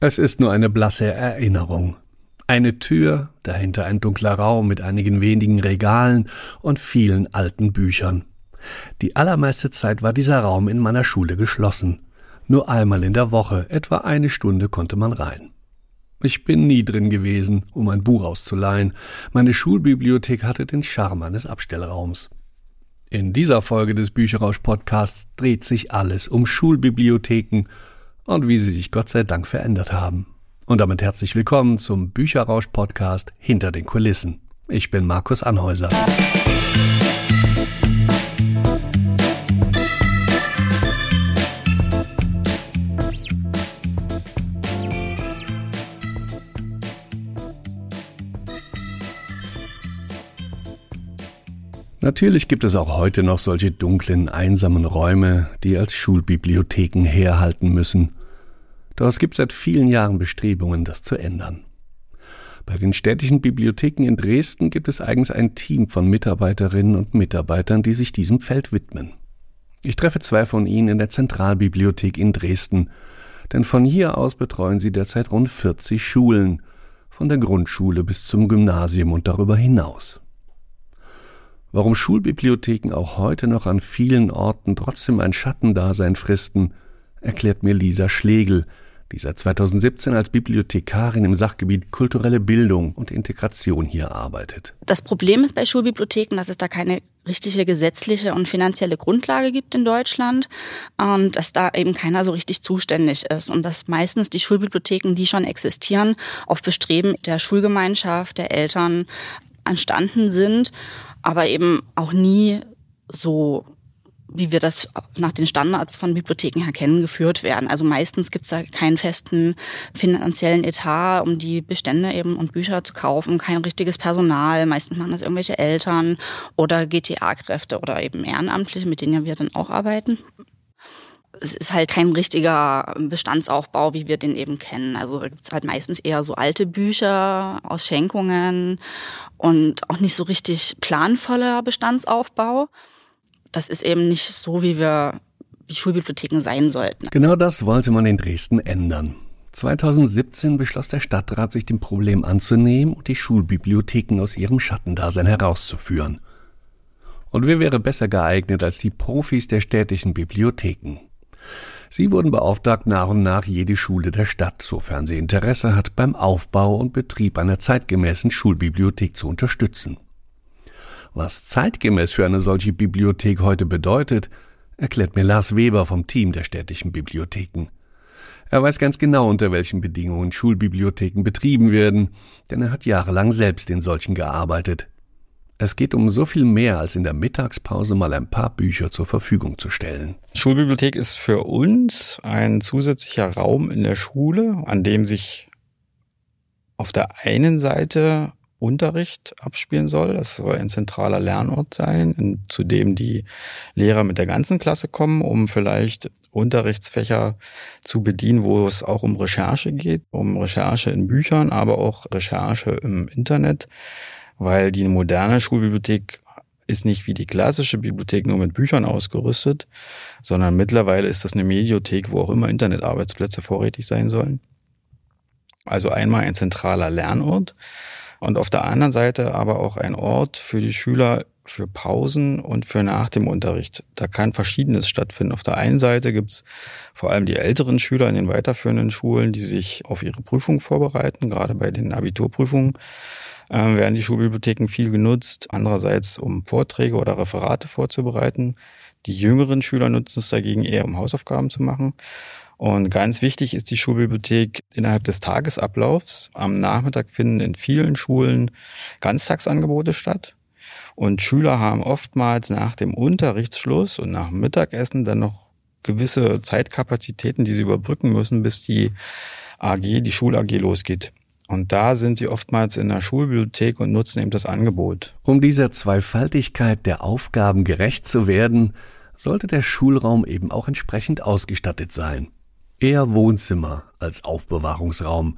Es ist nur eine blasse Erinnerung. Eine Tür, dahinter ein dunkler Raum mit einigen wenigen Regalen und vielen alten Büchern. Die allermeiste Zeit war dieser Raum in meiner Schule geschlossen. Nur einmal in der Woche, etwa eine Stunde, konnte man rein. Ich bin nie drin gewesen, um ein Buch auszuleihen. Meine Schulbibliothek hatte den Charme eines Abstellraums. In dieser Folge des Bücherausch Podcasts dreht sich alles um Schulbibliotheken und wie sie sich Gott sei Dank verändert haben. Und damit herzlich willkommen zum Bücherausch Podcast Hinter den Kulissen. Ich bin Markus Anhäuser. Natürlich gibt es auch heute noch solche dunklen, einsamen Räume, die als Schulbibliotheken herhalten müssen. Doch es gibt seit vielen Jahren Bestrebungen, das zu ändern. Bei den städtischen Bibliotheken in Dresden gibt es eigens ein Team von Mitarbeiterinnen und Mitarbeitern, die sich diesem Feld widmen. Ich treffe zwei von ihnen in der Zentralbibliothek in Dresden, denn von hier aus betreuen sie derzeit rund 40 Schulen, von der Grundschule bis zum Gymnasium und darüber hinaus. Warum Schulbibliotheken auch heute noch an vielen Orten trotzdem ein Schattendasein fristen, erklärt mir Lisa Schlegel, die seit 2017 als Bibliothekarin im Sachgebiet kulturelle Bildung und Integration hier arbeitet. Das Problem ist bei Schulbibliotheken, dass es da keine richtige gesetzliche und finanzielle Grundlage gibt in Deutschland und dass da eben keiner so richtig zuständig ist und dass meistens die Schulbibliotheken, die schon existieren, auf Bestreben der Schulgemeinschaft, der Eltern entstanden sind aber eben auch nie so wie wir das nach den Standards von Bibliotheken her kennen, geführt werden. Also meistens gibt es da keinen festen finanziellen Etat, um die Bestände eben und Bücher zu kaufen, kein richtiges Personal. Meistens machen das irgendwelche Eltern oder GTA-Kräfte oder eben Ehrenamtliche, mit denen ja wir dann auch arbeiten es ist halt kein richtiger Bestandsaufbau, wie wir den eben kennen. Also gibt's halt meistens eher so alte Bücher aus Schenkungen und auch nicht so richtig planvoller Bestandsaufbau. Das ist eben nicht so, wie wir wie Schulbibliotheken sein sollten. Genau das wollte man in Dresden ändern. 2017 beschloss der Stadtrat, sich dem Problem anzunehmen und die Schulbibliotheken aus ihrem Schattendasein herauszuführen. Und wer wäre besser geeignet als die Profis der städtischen Bibliotheken? Sie wurden beauftragt, nach und nach jede Schule der Stadt, sofern sie Interesse hat, beim Aufbau und Betrieb einer zeitgemäßen Schulbibliothek zu unterstützen. Was zeitgemäß für eine solche Bibliothek heute bedeutet, erklärt mir Lars Weber vom Team der städtischen Bibliotheken. Er weiß ganz genau, unter welchen Bedingungen Schulbibliotheken betrieben werden, denn er hat jahrelang selbst in solchen gearbeitet. Es geht um so viel mehr, als in der Mittagspause mal ein paar Bücher zur Verfügung zu stellen. Schulbibliothek ist für uns ein zusätzlicher Raum in der Schule, an dem sich auf der einen Seite Unterricht abspielen soll. Das soll ein zentraler Lernort sein, zu dem die Lehrer mit der ganzen Klasse kommen, um vielleicht Unterrichtsfächer zu bedienen, wo es auch um Recherche geht, um Recherche in Büchern, aber auch Recherche im Internet weil die moderne Schulbibliothek ist nicht wie die klassische Bibliothek nur mit Büchern ausgerüstet, sondern mittlerweile ist das eine Mediothek, wo auch immer Internetarbeitsplätze vorrätig sein sollen. Also einmal ein zentraler Lernort und auf der anderen Seite aber auch ein Ort für die Schüler für Pausen und für nach dem Unterricht. Da kann Verschiedenes stattfinden. Auf der einen Seite gibt's vor allem die älteren Schüler in den weiterführenden Schulen, die sich auf ihre Prüfung vorbereiten, gerade bei den Abiturprüfungen äh, werden die Schulbibliotheken viel genutzt. Andererseits, um Vorträge oder Referate vorzubereiten. Die jüngeren Schüler nutzen es dagegen eher, um Hausaufgaben zu machen. Und ganz wichtig ist die Schulbibliothek innerhalb des Tagesablaufs. Am Nachmittag finden in vielen Schulen Ganztagsangebote statt. Und Schüler haben oftmals nach dem Unterrichtsschluss und nach dem Mittagessen dann noch gewisse Zeitkapazitäten, die sie überbrücken müssen, bis die AG, die Schul-AG losgeht. Und da sind sie oftmals in der Schulbibliothek und nutzen eben das Angebot. Um dieser Zweifaltigkeit der Aufgaben gerecht zu werden, sollte der Schulraum eben auch entsprechend ausgestattet sein. Eher Wohnzimmer als Aufbewahrungsraum.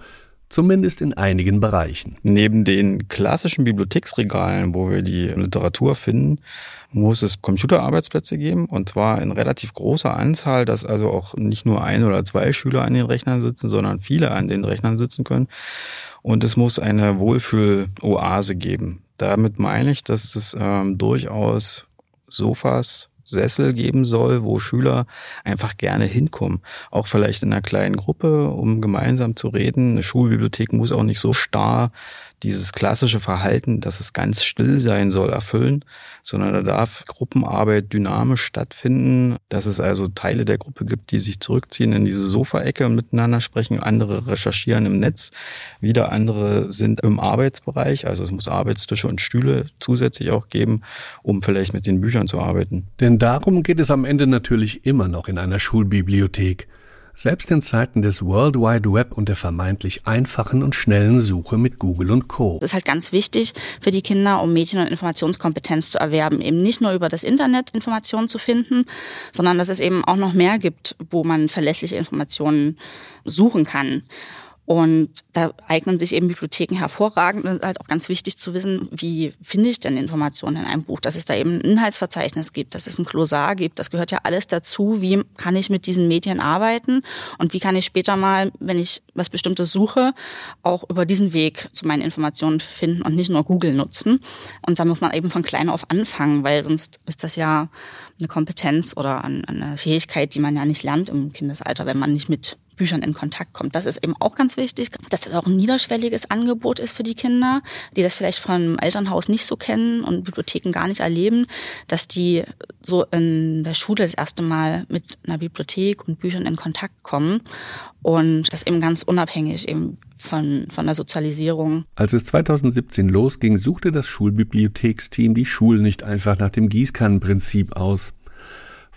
Zumindest in einigen Bereichen. Neben den klassischen Bibliotheksregalen, wo wir die Literatur finden, muss es Computerarbeitsplätze geben und zwar in relativ großer Anzahl, dass also auch nicht nur ein oder zwei Schüler an den Rechnern sitzen, sondern viele an den Rechnern sitzen können. Und es muss eine Wohlfühl-Oase geben. Damit meine ich, dass es ähm, durchaus Sofas, Sessel geben soll, wo Schüler einfach gerne hinkommen. Auch vielleicht in einer kleinen Gruppe, um gemeinsam zu reden. Eine Schulbibliothek muss auch nicht so starr dieses klassische Verhalten, dass es ganz still sein soll, erfüllen, sondern da darf Gruppenarbeit dynamisch stattfinden, dass es also Teile der Gruppe gibt, die sich zurückziehen in diese Sofaecke und miteinander sprechen, andere recherchieren im Netz, wieder andere sind im Arbeitsbereich, also es muss Arbeitstische und Stühle zusätzlich auch geben, um vielleicht mit den Büchern zu arbeiten. Denn darum geht es am Ende natürlich immer noch in einer Schulbibliothek. Selbst in Zeiten des World Wide Web und der vermeintlich einfachen und schnellen Suche mit Google und Co. Das ist halt ganz wichtig für die Kinder, um Medien- und Informationskompetenz zu erwerben. Eben nicht nur über das Internet Informationen zu finden, sondern dass es eben auch noch mehr gibt, wo man verlässliche Informationen suchen kann. Und da eignen sich eben Bibliotheken hervorragend. Und es ist halt auch ganz wichtig zu wissen, wie finde ich denn Informationen in einem Buch, dass es da eben ein Inhaltsverzeichnis gibt, dass es ein Klosar gibt. Das gehört ja alles dazu. Wie kann ich mit diesen Medien arbeiten? Und wie kann ich später mal, wenn ich was Bestimmtes suche, auch über diesen Weg zu meinen Informationen finden und nicht nur Google nutzen? Und da muss man eben von klein auf anfangen, weil sonst ist das ja eine Kompetenz oder eine Fähigkeit, die man ja nicht lernt im Kindesalter, wenn man nicht mit Büchern in Kontakt kommt. Das ist eben auch ganz wichtig, dass es auch ein niederschwelliges Angebot ist für die Kinder, die das vielleicht vom Elternhaus nicht so kennen und Bibliotheken gar nicht erleben, dass die so in der Schule das erste Mal mit einer Bibliothek und Büchern in Kontakt kommen und das eben ganz unabhängig eben von, von der Sozialisierung. Als es 2017 losging, suchte das Schulbibliotheksteam die Schulen nicht einfach nach dem Gießkannenprinzip aus.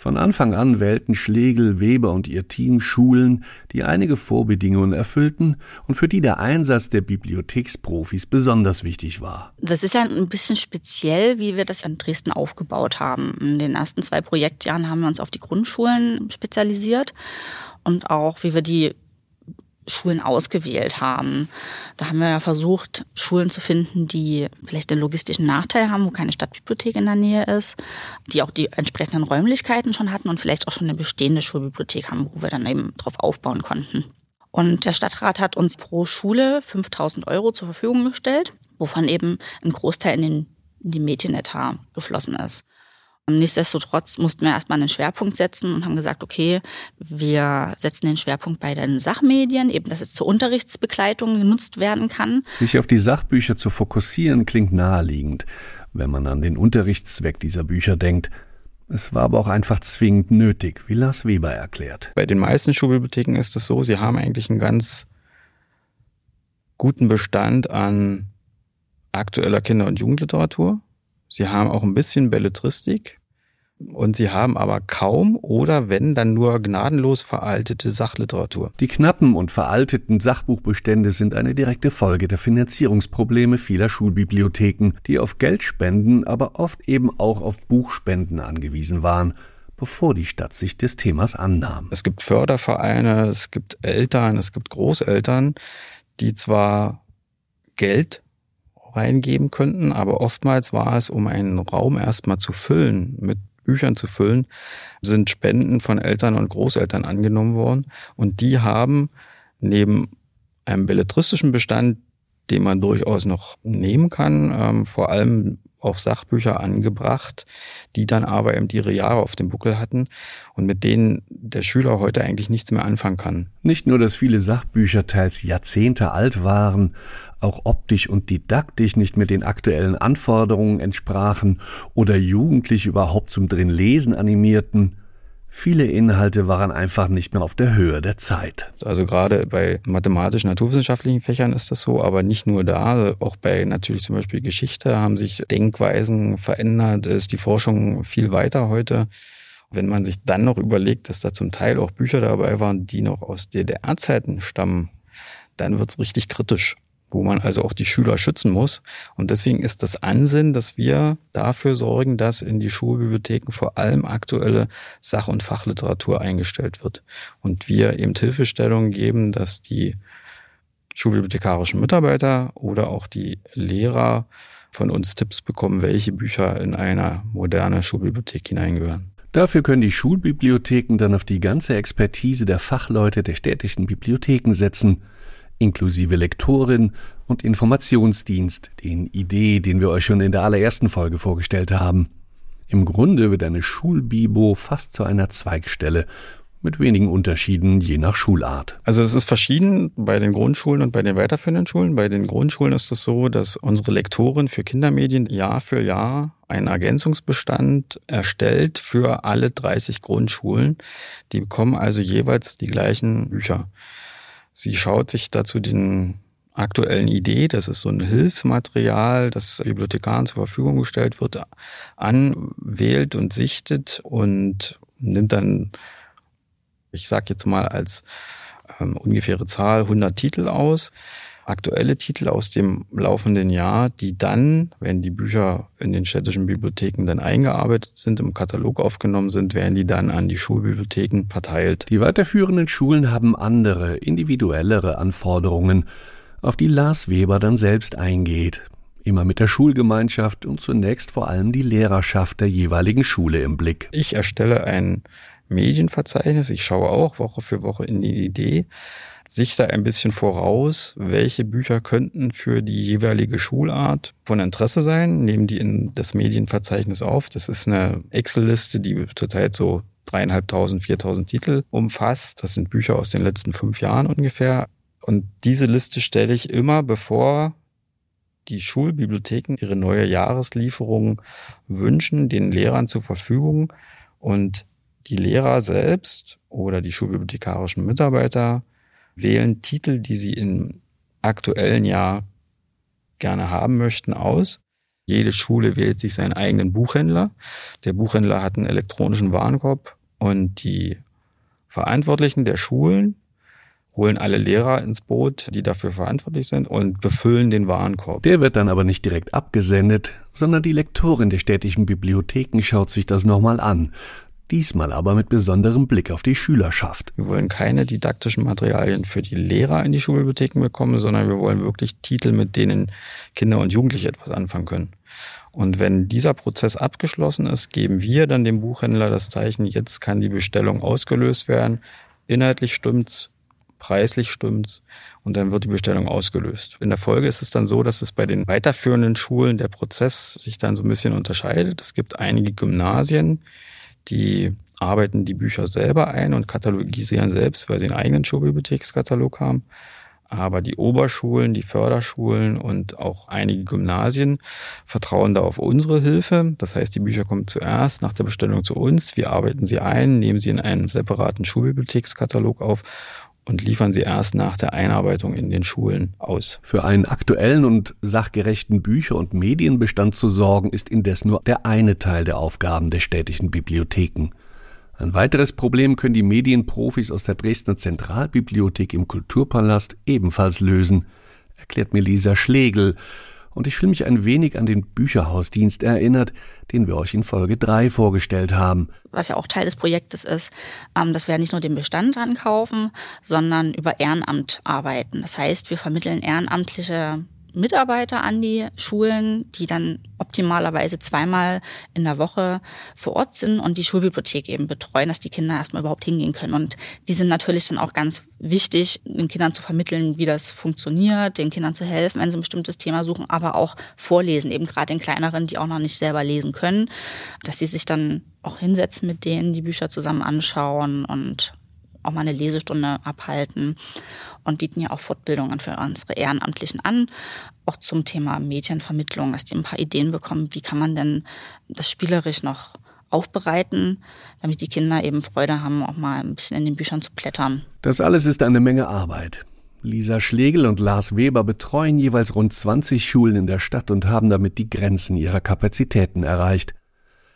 Von Anfang an wählten Schlegel, Weber und ihr Team Schulen, die einige Vorbedingungen erfüllten und für die der Einsatz der Bibliotheksprofis besonders wichtig war. Das ist ja ein bisschen speziell, wie wir das in Dresden aufgebaut haben. In den ersten zwei Projektjahren haben wir uns auf die Grundschulen spezialisiert und auch, wie wir die Schulen ausgewählt haben. Da haben wir ja versucht, Schulen zu finden, die vielleicht den logistischen Nachteil haben, wo keine Stadtbibliothek in der Nähe ist, die auch die entsprechenden Räumlichkeiten schon hatten und vielleicht auch schon eine bestehende Schulbibliothek haben, wo wir dann eben drauf aufbauen konnten. Und der Stadtrat hat uns pro Schule 5000 Euro zur Verfügung gestellt, wovon eben ein Großteil in den in die Medienetat geflossen ist. Nichtsdestotrotz mussten wir erstmal einen Schwerpunkt setzen und haben gesagt, okay, wir setzen den Schwerpunkt bei den Sachmedien, eben dass es zur Unterrichtsbegleitung genutzt werden kann. Sich auf die Sachbücher zu fokussieren klingt naheliegend, wenn man an den Unterrichtszweck dieser Bücher denkt. Es war aber auch einfach zwingend nötig, wie Lars Weber erklärt. Bei den meisten Schulbibliotheken ist es so, sie haben eigentlich einen ganz guten Bestand an aktueller Kinder- und Jugendliteratur. Sie haben auch ein bisschen Belletristik und sie haben aber kaum oder wenn dann nur gnadenlos veraltete Sachliteratur. Die knappen und veralteten Sachbuchbestände sind eine direkte Folge der Finanzierungsprobleme vieler Schulbibliotheken, die auf Geldspenden, aber oft eben auch auf Buchspenden angewiesen waren bevor die Stadt sich des Themas annahm. Es gibt Fördervereine, es gibt Eltern, es gibt Großeltern, die zwar Geld reingeben könnten, aber oftmals war es, um einen Raum erstmal zu füllen, mit Büchern zu füllen, sind Spenden von Eltern und Großeltern angenommen worden und die haben neben einem belletristischen Bestand, den man durchaus noch nehmen kann, ähm, vor allem auch Sachbücher angebracht, die dann aber eben ihre Jahre auf dem Buckel hatten und mit denen der Schüler heute eigentlich nichts mehr anfangen kann. Nicht nur, dass viele Sachbücher teils Jahrzehnte alt waren, auch optisch und didaktisch nicht mit den aktuellen Anforderungen entsprachen oder Jugendliche überhaupt zum Drinlesen animierten, Viele Inhalte waren einfach nicht mehr auf der Höhe der Zeit. Also gerade bei mathematischen, naturwissenschaftlichen Fächern ist das so, aber nicht nur da, auch bei natürlich zum Beispiel Geschichte haben sich Denkweisen verändert, ist die Forschung viel weiter heute. Wenn man sich dann noch überlegt, dass da zum Teil auch Bücher dabei waren, die noch aus DDR-Zeiten stammen, dann wird's richtig kritisch wo man also auch die Schüler schützen muss. Und deswegen ist das Ansinnen, dass wir dafür sorgen, dass in die Schulbibliotheken vor allem aktuelle Sach- und Fachliteratur eingestellt wird. Und wir eben Hilfestellungen geben, dass die schulbibliothekarischen Mitarbeiter oder auch die Lehrer von uns Tipps bekommen, welche Bücher in eine moderne Schulbibliothek hineingehören. Dafür können die Schulbibliotheken dann auf die ganze Expertise der Fachleute der städtischen Bibliotheken setzen, inklusive Lektorin und Informationsdienst, den Idee, den wir euch schon in der allerersten Folge vorgestellt haben. Im Grunde wird eine Schulbibo fast zu einer Zweigstelle mit wenigen Unterschieden je nach Schulart. Also es ist verschieden bei den Grundschulen und bei den weiterführenden Schulen. Bei den Grundschulen ist es so, dass unsere Lektorin für Kindermedien Jahr für Jahr einen Ergänzungsbestand erstellt für alle 30 Grundschulen. Die bekommen also jeweils die gleichen Bücher. Sie schaut sich dazu den aktuellen Idee, das ist so ein Hilfsmaterial, das Bibliothekaren zur Verfügung gestellt wird, an, wählt und sichtet und nimmt dann ich sage jetzt mal als ähm, ungefähre Zahl 100 Titel aus, aktuelle Titel aus dem laufenden Jahr, die dann, wenn die Bücher in den städtischen Bibliotheken dann eingearbeitet sind, im Katalog aufgenommen sind, werden die dann an die Schulbibliotheken verteilt. Die weiterführenden Schulen haben andere, individuellere Anforderungen, auf die Lars Weber dann selbst eingeht. Immer mit der Schulgemeinschaft und zunächst vor allem die Lehrerschaft der jeweiligen Schule im Blick. Ich erstelle ein Medienverzeichnis. Ich schaue auch Woche für Woche in die Idee, sich da ein bisschen voraus, welche Bücher könnten für die jeweilige Schulart von Interesse sein, nehmen die in das Medienverzeichnis auf. Das ist eine Excel-Liste, die zurzeit so dreieinhalbtausend, viertausend Titel umfasst. Das sind Bücher aus den letzten fünf Jahren ungefähr. Und diese Liste stelle ich immer, bevor die Schulbibliotheken ihre neue Jahreslieferung wünschen, den Lehrern zur Verfügung. Und die Lehrer selbst oder die schulbibliothekarischen Mitarbeiter wählen Titel, die sie im aktuellen Jahr gerne haben möchten, aus. Jede Schule wählt sich seinen eigenen Buchhändler. Der Buchhändler hat einen elektronischen Warenkorb und die Verantwortlichen der Schulen holen alle Lehrer ins Boot, die dafür verantwortlich sind und befüllen den Warenkorb. Der wird dann aber nicht direkt abgesendet, sondern die Lektorin der städtischen Bibliotheken schaut sich das nochmal an diesmal aber mit besonderem Blick auf die Schülerschaft. Wir wollen keine didaktischen Materialien für die Lehrer in die Schulbibliotheken bekommen, sondern wir wollen wirklich Titel, mit denen Kinder und Jugendliche etwas anfangen können. Und wenn dieser Prozess abgeschlossen ist, geben wir dann dem Buchhändler das Zeichen, jetzt kann die Bestellung ausgelöst werden. Inhaltlich stimmt's, preislich stimmt's und dann wird die Bestellung ausgelöst. In der Folge ist es dann so, dass es bei den weiterführenden Schulen der Prozess sich dann so ein bisschen unterscheidet. Es gibt einige Gymnasien, die arbeiten die Bücher selber ein und katalogisieren selbst, weil sie einen eigenen Schulbibliothekskatalog haben. Aber die Oberschulen, die Förderschulen und auch einige Gymnasien vertrauen da auf unsere Hilfe. Das heißt, die Bücher kommen zuerst nach der Bestellung zu uns. Wir arbeiten sie ein, nehmen sie in einen separaten Schulbibliothekskatalog auf und liefern sie erst nach der Einarbeitung in den Schulen aus. Für einen aktuellen und sachgerechten Bücher- und Medienbestand zu sorgen, ist indes nur der eine Teil der Aufgaben der städtischen Bibliotheken. Ein weiteres Problem können die Medienprofis aus der Dresdner Zentralbibliothek im Kulturpalast ebenfalls lösen, erklärt mir Lisa Schlegel, und ich fühle mich ein wenig an den Bücherhausdienst erinnert, den wir euch in Folge 3 vorgestellt haben. Was ja auch Teil des Projektes ist, ähm, dass wir nicht nur den Bestand ankaufen, sondern über Ehrenamt arbeiten. Das heißt, wir vermitteln ehrenamtliche Mitarbeiter an die Schulen, die dann optimalerweise zweimal in der Woche vor Ort sind und die Schulbibliothek eben betreuen, dass die Kinder erstmal überhaupt hingehen können. Und die sind natürlich dann auch ganz wichtig, den Kindern zu vermitteln, wie das funktioniert, den Kindern zu helfen, wenn sie ein bestimmtes Thema suchen, aber auch vorlesen, eben gerade den kleineren, die auch noch nicht selber lesen können, dass sie sich dann auch hinsetzen mit denen, die Bücher zusammen anschauen und auch mal eine Lesestunde abhalten und bieten ja auch Fortbildungen für unsere Ehrenamtlichen an, auch zum Thema Medienvermittlung, dass die ein paar Ideen bekommen, wie kann man denn das spielerisch noch aufbereiten, damit die Kinder eben Freude haben, auch mal ein bisschen in den Büchern zu blättern. Das alles ist eine Menge Arbeit. Lisa Schlegel und Lars Weber betreuen jeweils rund 20 Schulen in der Stadt und haben damit die Grenzen ihrer Kapazitäten erreicht.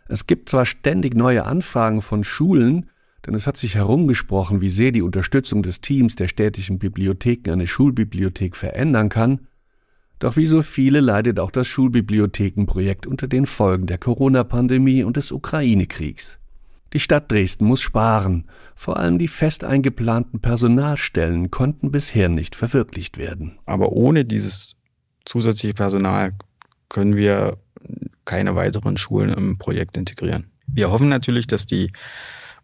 Es gibt zwar ständig neue Anfragen von Schulen, denn es hat sich herumgesprochen, wie sehr die Unterstützung des Teams der städtischen Bibliotheken eine Schulbibliothek verändern kann, doch wie so viele leidet auch das Schulbibliothekenprojekt unter den Folgen der Corona-Pandemie und des Ukraine-Kriegs. Die Stadt Dresden muss sparen. Vor allem die fest eingeplanten Personalstellen konnten bisher nicht verwirklicht werden. Aber ohne dieses zusätzliche Personal können wir keine weiteren Schulen im Projekt integrieren. Wir hoffen natürlich, dass die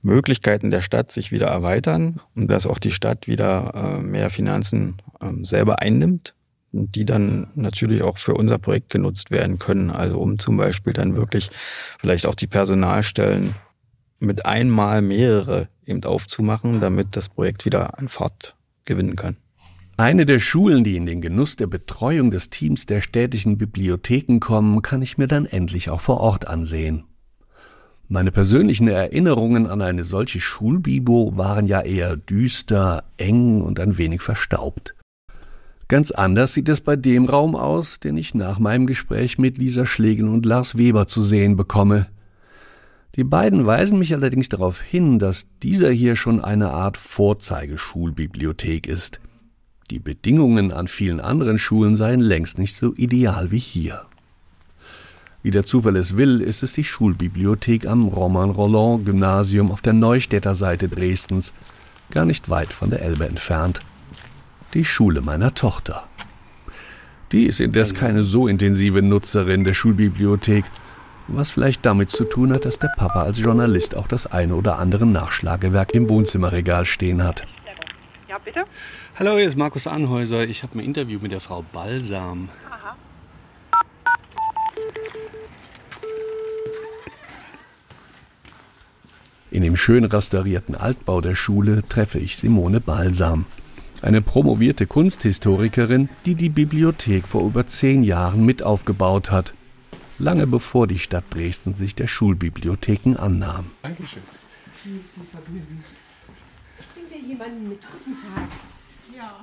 Möglichkeiten der Stadt sich wieder erweitern und dass auch die Stadt wieder äh, mehr Finanzen ähm, selber einnimmt, die dann natürlich auch für unser Projekt genutzt werden können. Also um zum Beispiel dann wirklich vielleicht auch die Personalstellen mit einmal mehrere eben aufzumachen, damit das Projekt wieder an Fahrt gewinnen kann. Eine der Schulen, die in den Genuss der Betreuung des Teams der städtischen Bibliotheken kommen, kann ich mir dann endlich auch vor Ort ansehen. Meine persönlichen Erinnerungen an eine solche Schulbibo waren ja eher düster, eng und ein wenig verstaubt. Ganz anders sieht es bei dem Raum aus, den ich nach meinem Gespräch mit Lisa Schlegen und Lars Weber zu sehen bekomme. Die beiden weisen mich allerdings darauf hin, dass dieser hier schon eine Art Vorzeigeschulbibliothek ist. Die Bedingungen an vielen anderen Schulen seien längst nicht so ideal wie hier. Wie der Zufall es will, ist es die Schulbibliothek am Roman-Roland-Gymnasium auf der Neustädter Seite Dresdens, gar nicht weit von der Elbe entfernt. Die Schule meiner Tochter. Die ist indes keine so intensive Nutzerin der Schulbibliothek was vielleicht damit zu tun hat, dass der Papa als Journalist auch das eine oder andere Nachschlagewerk im Wohnzimmerregal stehen hat. Ja, bitte? Hallo, hier ist Markus Anhäuser. Ich habe ein Interview mit der Frau Balsam. In dem schön restaurierten Altbau der Schule treffe ich Simone Balsam, eine promovierte Kunsthistorikerin, die die Bibliothek vor über zehn Jahren mit aufgebaut hat lange bevor die Stadt Dresden sich der Schulbibliotheken annahm. Dankeschön. Bringt dir jemanden mit? Guten Tag. Ja.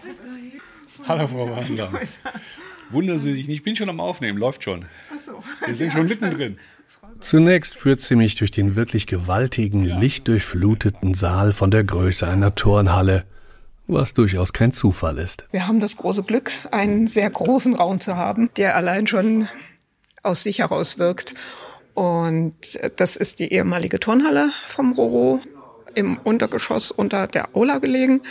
Hallo Frau Wandler. Wundern Sie sich nicht, ich bin schon am Aufnehmen, läuft schon. Ach so. Wir sind schon mittendrin. Zunächst führt sie mich durch den wirklich gewaltigen, lichtdurchfluteten Saal von der Größe einer Turnhalle, was durchaus kein Zufall ist. Wir haben das große Glück, einen sehr großen Raum zu haben, der allein schon aus sich heraus wirkt. Und das ist die ehemalige Turnhalle vom Roro im Untergeschoss unter der Aula gelegen.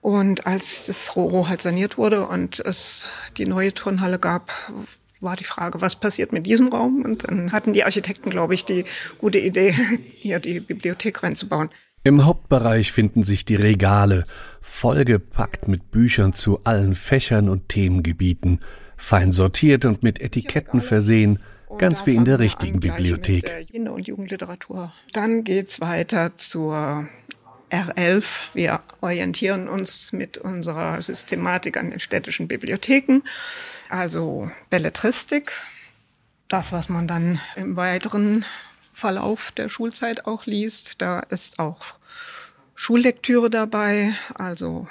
Und als das Roro halt saniert wurde und es die neue Turnhalle gab, war die Frage, was passiert mit diesem Raum? Und dann hatten die Architekten, glaube ich, die gute Idee, hier die Bibliothek reinzubauen. Im Hauptbereich finden sich die Regale, vollgepackt mit Büchern zu allen Fächern und Themengebieten fein sortiert und mit Etiketten versehen, ganz wie in der richtigen Bibliothek. Kinder- und Jugendliteratur. Dann geht's weiter zur R11. Wir orientieren uns mit unserer Systematik an den städtischen Bibliotheken, also Belletristik. Das, was man dann im weiteren Verlauf der Schulzeit auch liest. Da ist auch Schullektüre dabei, also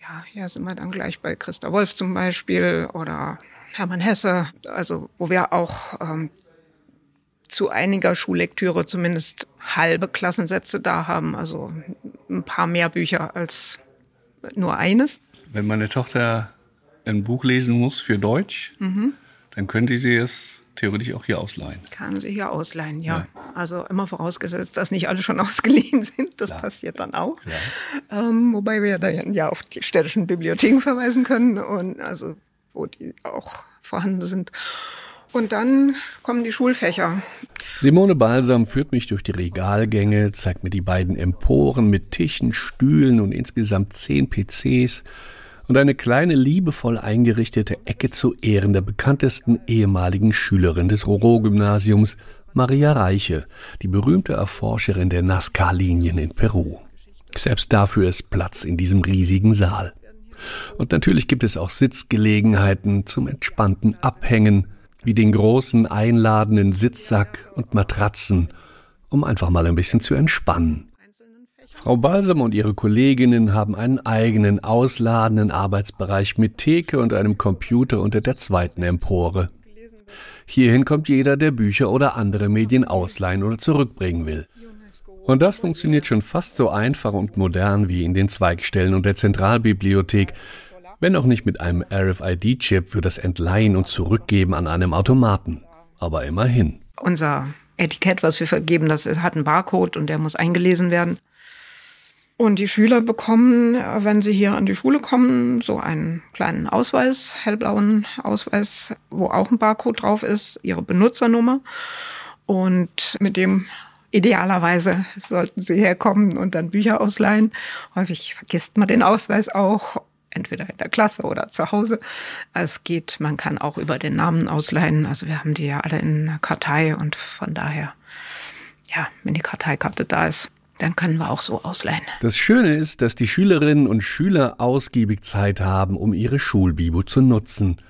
ja, hier sind wir dann gleich bei Christa Wolf zum Beispiel oder Hermann Hesse, also wo wir auch ähm, zu einiger Schullektüre zumindest halbe Klassensätze da haben, also ein paar mehr Bücher als nur eines. Wenn meine Tochter ein Buch lesen muss für Deutsch, mhm. dann könnte sie es theoretisch auch hier ausleihen. Kann sie hier ausleihen, ja. ja. Also immer vorausgesetzt, dass nicht alle schon ausgeliehen sind. Das Klar. passiert dann auch. Ähm, wobei wir da ja auf die städtischen Bibliotheken verweisen können und also wo die auch vorhanden sind. Und dann kommen die Schulfächer. Simone Balsam führt mich durch die Regalgänge, zeigt mir die beiden Emporen mit Tischen, Stühlen und insgesamt zehn PCs und eine kleine liebevoll eingerichtete Ecke zu Ehren der bekanntesten ehemaligen Schülerin des Roro-Gymnasiums, Maria Reiche, die berühmte Erforscherin der Nazca-Linien in Peru. Selbst dafür ist Platz in diesem riesigen Saal. Und natürlich gibt es auch Sitzgelegenheiten zum entspannten Abhängen, wie den großen einladenden Sitzsack und Matratzen, um einfach mal ein bisschen zu entspannen. Frau Balsam und ihre Kolleginnen haben einen eigenen ausladenden Arbeitsbereich mit Theke und einem Computer unter der zweiten Empore. Hierhin kommt jeder, der Bücher oder andere Medien ausleihen oder zurückbringen will. Und das funktioniert schon fast so einfach und modern wie in den Zweigstellen und der Zentralbibliothek, wenn auch nicht mit einem RFID-Chip für das Entleihen und Zurückgeben an einem Automaten. Aber immerhin. Unser Etikett, was wir vergeben, das hat einen Barcode und der muss eingelesen werden. Und die Schüler bekommen, wenn sie hier an die Schule kommen, so einen kleinen Ausweis, hellblauen Ausweis, wo auch ein Barcode drauf ist, ihre Benutzernummer. Und mit dem idealerweise sollten sie herkommen und dann Bücher ausleihen. Häufig vergisst man den Ausweis auch, entweder in der Klasse oder zu Hause. Es geht, man kann auch über den Namen ausleihen. Also wir haben die ja alle in der Kartei und von daher, ja, wenn die Karteikarte da ist, dann können wir auch so ausleihen. Das Schöne ist, dass die Schülerinnen und Schüler ausgiebig Zeit haben, um ihre Schulbibo zu nutzen.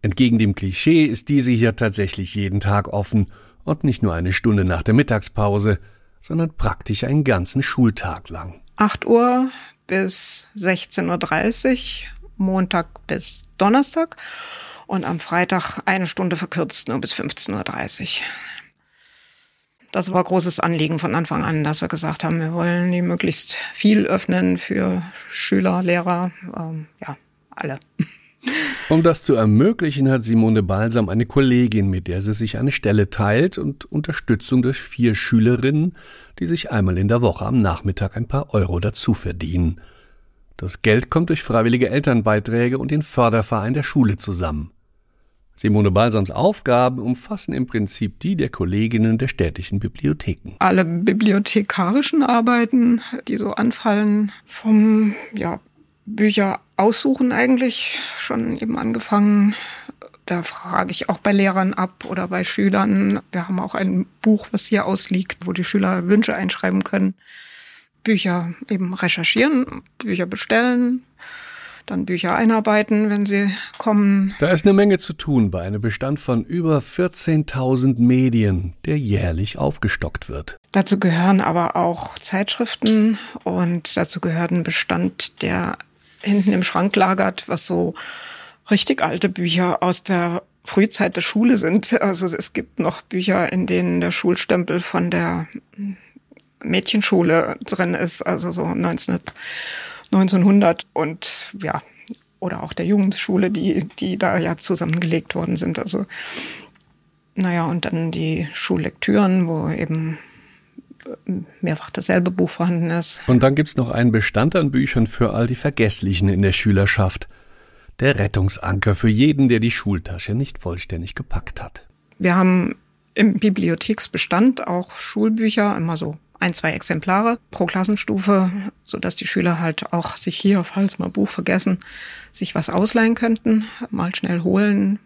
Entgegen dem Klischee ist diese hier tatsächlich jeden Tag offen und nicht nur eine Stunde nach der Mittagspause, sondern praktisch einen ganzen Schultag lang. 8 Uhr bis 16.30 Uhr, Montag bis Donnerstag und am Freitag eine Stunde verkürzt nur bis 15.30 Uhr. Das war großes Anliegen von Anfang an, dass wir gesagt haben, wir wollen die möglichst viel öffnen für Schüler, Lehrer, ähm, ja, alle. Um das zu ermöglichen, hat Simone Balsam eine Kollegin, mit der sie sich eine Stelle teilt und Unterstützung durch vier Schülerinnen, die sich einmal in der Woche am Nachmittag ein paar Euro dazu verdienen. Das Geld kommt durch freiwillige Elternbeiträge und den Förderverein der Schule zusammen. Simone Balsams Aufgaben umfassen im Prinzip die der Kolleginnen der städtischen Bibliotheken. Alle bibliothekarischen Arbeiten, die so anfallen, vom ja, Bücher aussuchen eigentlich schon eben angefangen. Da frage ich auch bei Lehrern ab oder bei Schülern. Wir haben auch ein Buch, was hier ausliegt, wo die Schüler Wünsche einschreiben können. Bücher eben recherchieren, Bücher bestellen, dann Bücher einarbeiten, wenn sie kommen. Da ist eine Menge zu tun bei einem Bestand von über 14.000 Medien, der jährlich aufgestockt wird. Dazu gehören aber auch Zeitschriften und dazu gehört ein Bestand, der hinten im Schrank lagert, was so richtig alte Bücher aus der Frühzeit der Schule sind. Also es gibt noch Bücher, in denen der Schulstempel von der Mädchenschule drin ist, also so 19 1900 und ja, oder auch der Jugendschule, die, die da ja zusammengelegt worden sind. Also, naja, und dann die Schullektüren, wo eben mehrfach dasselbe Buch vorhanden ist. Und dann gibt's noch einen Bestand an Büchern für all die Vergesslichen in der Schülerschaft. Der Rettungsanker für jeden, der die Schultasche nicht vollständig gepackt hat. Wir haben im Bibliotheksbestand auch Schulbücher, immer so ein, zwei Exemplare pro Klassenstufe, so dass die Schüler halt auch sich hier, falls mal Buch vergessen, sich was ausleihen könnten, mal schnell holen.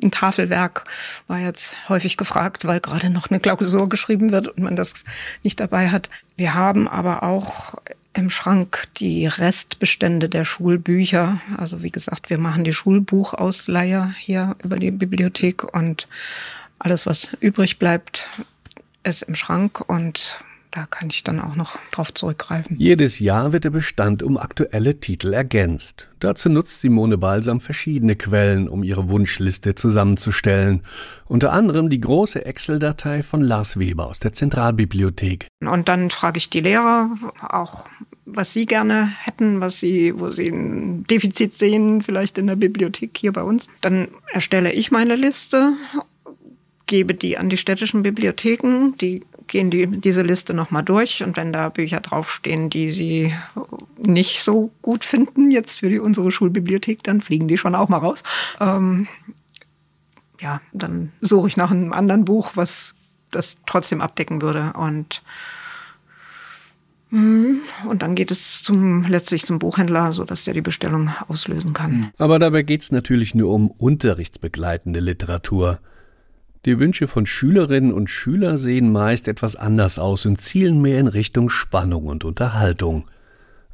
Ein Tafelwerk war jetzt häufig gefragt, weil gerade noch eine Klausur geschrieben wird und man das nicht dabei hat. Wir haben aber auch im Schrank die Restbestände der Schulbücher. Also wie gesagt, wir machen die Schulbuchausleihe hier über die Bibliothek und alles, was übrig bleibt, ist im Schrank und da kann ich dann auch noch drauf zurückgreifen. Jedes Jahr wird der Bestand um aktuelle Titel ergänzt. Dazu nutzt Simone Balsam verschiedene Quellen, um ihre Wunschliste zusammenzustellen. Unter anderem die große Excel-Datei von Lars Weber aus der Zentralbibliothek. Und dann frage ich die Lehrer auch, was sie gerne hätten, was sie, wo sie ein Defizit sehen, vielleicht in der Bibliothek hier bei uns. Dann erstelle ich meine Liste gebe die an die städtischen Bibliotheken, die gehen die, diese Liste nochmal durch und wenn da Bücher draufstehen, die sie nicht so gut finden, jetzt für die, unsere Schulbibliothek, dann fliegen die schon auch mal raus. Ähm, ja, dann suche ich nach einem anderen Buch, was das trotzdem abdecken würde und hm, und dann geht es zum, letztlich zum Buchhändler, so dass der die Bestellung auslösen kann. Aber dabei geht es natürlich nur um unterrichtsbegleitende Literatur. Die Wünsche von Schülerinnen und Schülern sehen meist etwas anders aus und zielen mehr in Richtung Spannung und Unterhaltung.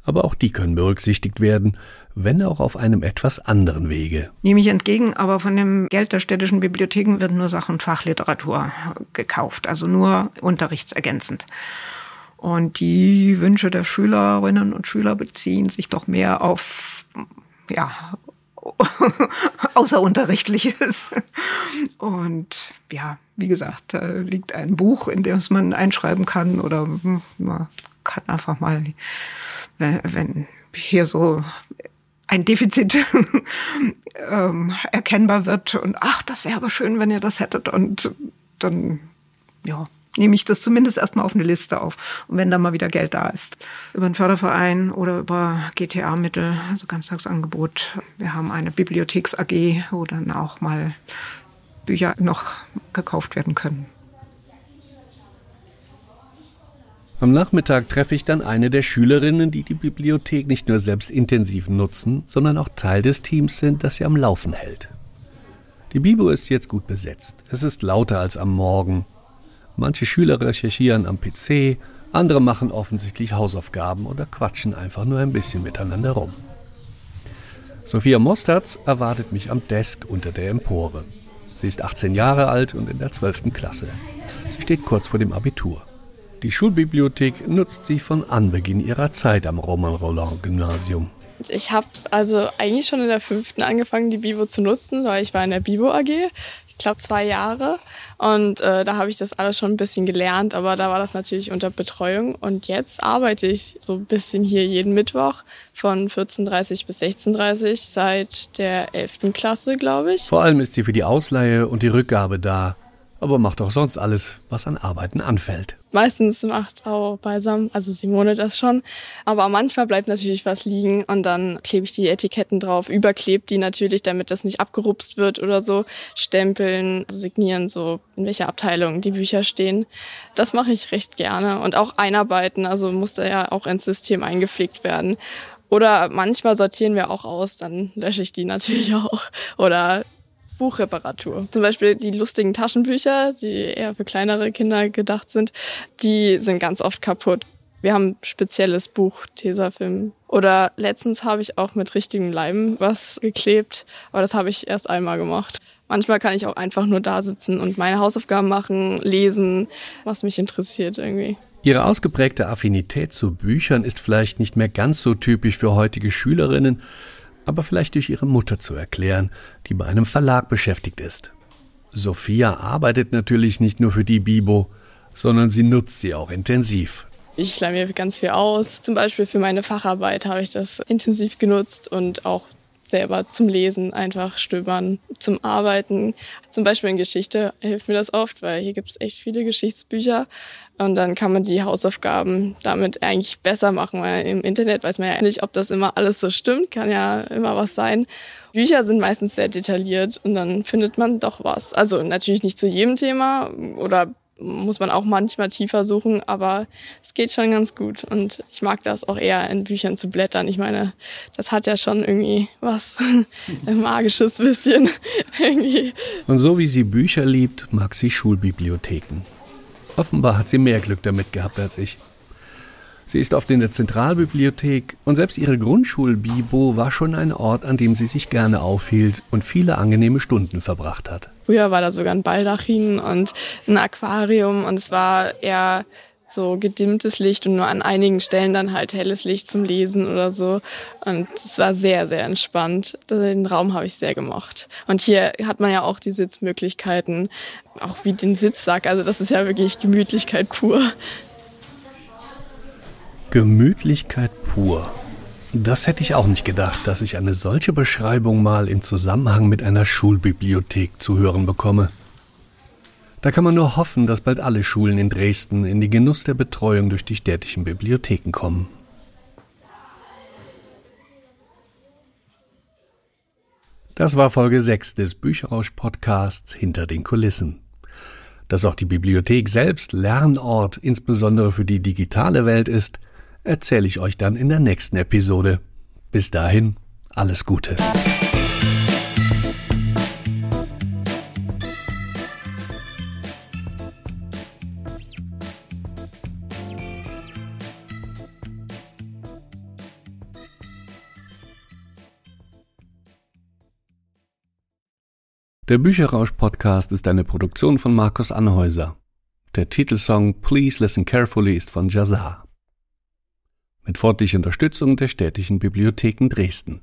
Aber auch die können berücksichtigt werden, wenn auch auf einem etwas anderen Wege. Nehme ich entgegen, aber von dem Geld der städtischen Bibliotheken wird nur Sachen Fachliteratur gekauft, also nur unterrichtsergänzend. Und die Wünsche der Schülerinnen und Schüler beziehen sich doch mehr auf ja, Außerunterrichtliches. Und ja, wie gesagt, da liegt ein Buch, in dem man einschreiben kann oder man kann einfach mal, wenn, wenn hier so ein Defizit ähm, erkennbar wird und ach, das wäre aber schön, wenn ihr das hättet und dann ja, nehme ich das zumindest erstmal auf eine Liste auf. Und wenn dann mal wieder Geld da ist, über einen Förderverein oder über GTA-Mittel, also Ganztagsangebot. Wir haben eine Bibliotheks-AG, wo dann auch mal Bücher noch gekauft werden können. Am Nachmittag treffe ich dann eine der Schülerinnen, die die Bibliothek nicht nur selbst intensiv nutzen, sondern auch Teil des Teams sind, das sie am Laufen hält. Die Bibo ist jetzt gut besetzt. Es ist lauter als am Morgen. Manche Schüler recherchieren am PC, andere machen offensichtlich Hausaufgaben oder quatschen einfach nur ein bisschen miteinander rum. Sophia Mosterz erwartet mich am Desk unter der Empore. Sie ist 18 Jahre alt und in der 12. Klasse. Sie steht kurz vor dem Abitur. Die Schulbibliothek nutzt sie von Anbeginn ihrer Zeit am Roman-Roland-Gymnasium. Ich habe also eigentlich schon in der fünften angefangen, die Bibo zu nutzen, weil ich war in der Bibo AG glaube, zwei Jahre. Und äh, da habe ich das alles schon ein bisschen gelernt, aber da war das natürlich unter Betreuung. Und jetzt arbeite ich so ein bisschen hier jeden Mittwoch von 14.30 bis 16.30 seit der 11. Klasse, glaube ich. Vor allem ist sie für die Ausleihe und die Rückgabe da aber macht auch sonst alles, was an Arbeiten anfällt. Meistens macht Frau Balsam, also Simone das schon. Aber manchmal bleibt natürlich was liegen und dann klebe ich die Etiketten drauf, überklebt die natürlich, damit das nicht abgerupst wird oder so. Stempeln, signieren, so in welcher Abteilung die Bücher stehen. Das mache ich recht gerne. Und auch einarbeiten, also muss da ja auch ins System eingepflegt werden. Oder manchmal sortieren wir auch aus, dann lösche ich die natürlich auch. Oder Buchreparatur. Zum Beispiel die lustigen Taschenbücher, die eher für kleinere Kinder gedacht sind, die sind ganz oft kaputt. Wir haben ein spezielles Buch, Tesafilm. Oder letztens habe ich auch mit richtigem Leim was geklebt, aber das habe ich erst einmal gemacht. Manchmal kann ich auch einfach nur da sitzen und meine Hausaufgaben machen, lesen, was mich interessiert irgendwie. Ihre ausgeprägte Affinität zu Büchern ist vielleicht nicht mehr ganz so typisch für heutige Schülerinnen, aber vielleicht durch ihre Mutter zu erklären, die bei einem Verlag beschäftigt ist. Sophia arbeitet natürlich nicht nur für die Bibo, sondern sie nutzt sie auch intensiv. Ich leih mir ganz viel aus. Zum Beispiel für meine Facharbeit habe ich das intensiv genutzt und auch selber zum Lesen einfach stöbern, zum Arbeiten. Zum Beispiel in Geschichte hilft mir das oft, weil hier gibt es echt viele Geschichtsbücher und dann kann man die Hausaufgaben damit eigentlich besser machen, weil im Internet weiß man ja nicht, ob das immer alles so stimmt, kann ja immer was sein. Bücher sind meistens sehr detailliert und dann findet man doch was. Also natürlich nicht zu jedem Thema oder muss man auch manchmal tiefer suchen, aber es geht schon ganz gut. Und ich mag das auch eher in Büchern zu blättern. Ich meine, das hat ja schon irgendwie was ein magisches bisschen irgendwie. Und so wie sie Bücher liebt, mag sie Schulbibliotheken. Offenbar hat sie mehr Glück damit gehabt als ich. Sie ist oft in der Zentralbibliothek und selbst ihre Grundschulbibo war schon ein Ort, an dem sie sich gerne aufhielt und viele angenehme Stunden verbracht hat. Früher war da sogar ein Baldachin und ein Aquarium und es war eher so gedimmtes Licht und nur an einigen Stellen dann halt helles Licht zum Lesen oder so. Und es war sehr, sehr entspannt. Den Raum habe ich sehr gemocht. Und hier hat man ja auch die Sitzmöglichkeiten, auch wie den Sitzsack. Also das ist ja wirklich Gemütlichkeit pur. Gemütlichkeit pur. Das hätte ich auch nicht gedacht, dass ich eine solche Beschreibung mal im Zusammenhang mit einer Schulbibliothek zu hören bekomme. Da kann man nur hoffen, dass bald alle Schulen in Dresden in den Genuss der Betreuung durch die städtischen Bibliotheken kommen. Das war Folge 6 des Bücherrausch-Podcasts Hinter den Kulissen. Dass auch die Bibliothek selbst Lernort insbesondere für die digitale Welt ist, erzähle ich euch dann in der nächsten Episode. Bis dahin, alles Gute. Der Bücherrausch-Podcast ist eine Produktion von Markus Anhäuser. Der Titelsong Please Listen Carefully ist von Jazar mit freundlicher Unterstützung der städtischen Bibliotheken Dresden.